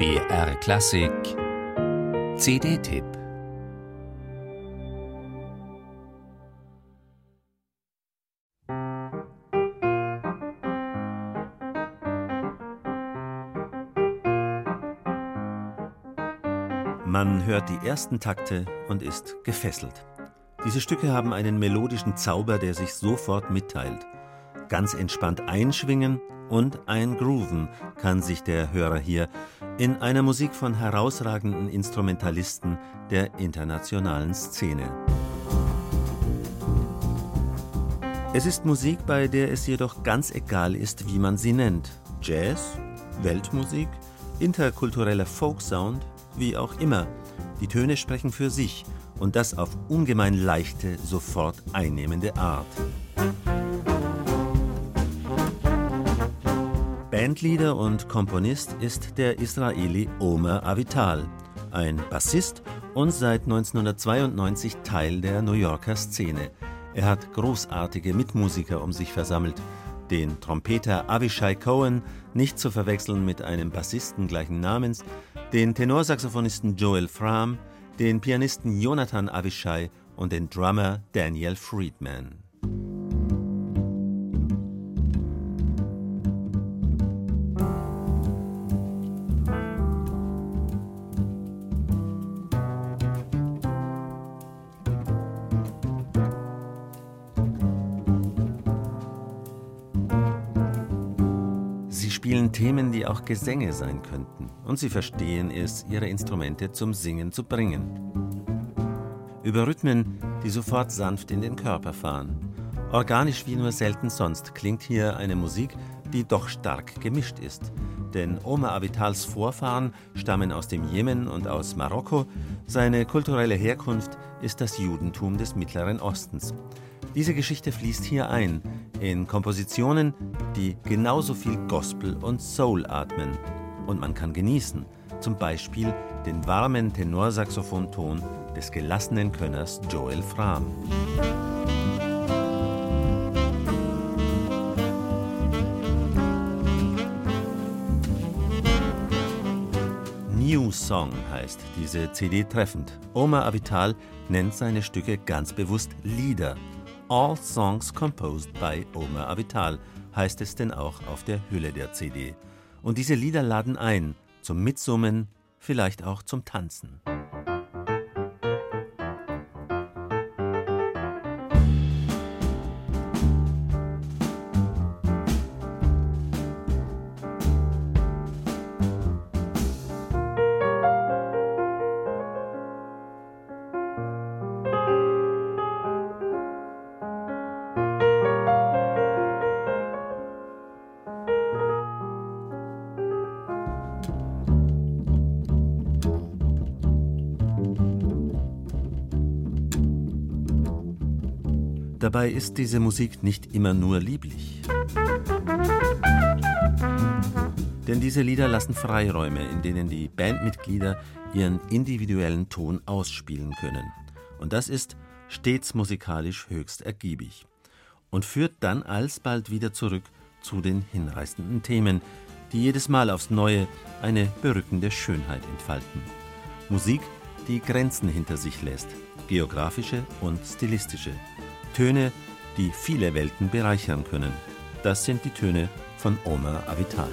BR Klassik CD-Tipp Man hört die ersten Takte und ist gefesselt. Diese Stücke haben einen melodischen Zauber, der sich sofort mitteilt. Ganz entspannt einschwingen und eingrooven kann sich der Hörer hier in einer Musik von herausragenden Instrumentalisten der internationalen Szene. Es ist Musik, bei der es jedoch ganz egal ist, wie man sie nennt. Jazz, Weltmusik, interkultureller Folksound, wie auch immer. Die Töne sprechen für sich und das auf ungemein leichte, sofort einnehmende Art. Bandleader und Komponist ist der Israeli Omer Avital, ein Bassist und seit 1992 Teil der New Yorker Szene. Er hat großartige Mitmusiker um sich versammelt. Den Trompeter Avishai Cohen, nicht zu verwechseln mit einem Bassisten gleichen Namens, den Tenorsaxophonisten Joel Fram, den Pianisten Jonathan Avishai und den Drummer Daniel Friedman. Spielen Themen, die auch Gesänge sein könnten, und sie verstehen es, ihre Instrumente zum Singen zu bringen. Über Rhythmen, die sofort sanft in den Körper fahren. Organisch wie nur selten sonst klingt hier eine Musik, die doch stark gemischt ist. Denn Omar Avitals Vorfahren stammen aus dem Jemen und aus Marokko. Seine kulturelle Herkunft ist das Judentum des Mittleren Ostens. Diese Geschichte fließt hier ein, in Kompositionen, die genauso viel Gospel und Soul atmen. Und man kann genießen, zum Beispiel den warmen Tenorsaxophonton des gelassenen Könners Joel Fram. New Song heißt diese CD treffend. Omar Avital nennt seine Stücke ganz bewusst Lieder. All Songs Composed by Omar Avital heißt es denn auch auf der Hülle der CD. Und diese Lieder laden ein zum Mitsummen, vielleicht auch zum Tanzen. Dabei ist diese Musik nicht immer nur lieblich. Denn diese Lieder lassen Freiräume, in denen die Bandmitglieder ihren individuellen Ton ausspielen können. Und das ist stets musikalisch höchst ergiebig. Und führt dann alsbald wieder zurück zu den hinreißenden Themen, die jedes Mal aufs Neue eine berückende Schönheit entfalten. Musik, die Grenzen hinter sich lässt, geografische und stilistische. Töne, die viele Welten bereichern können. Das sind die Töne von Omar Avital.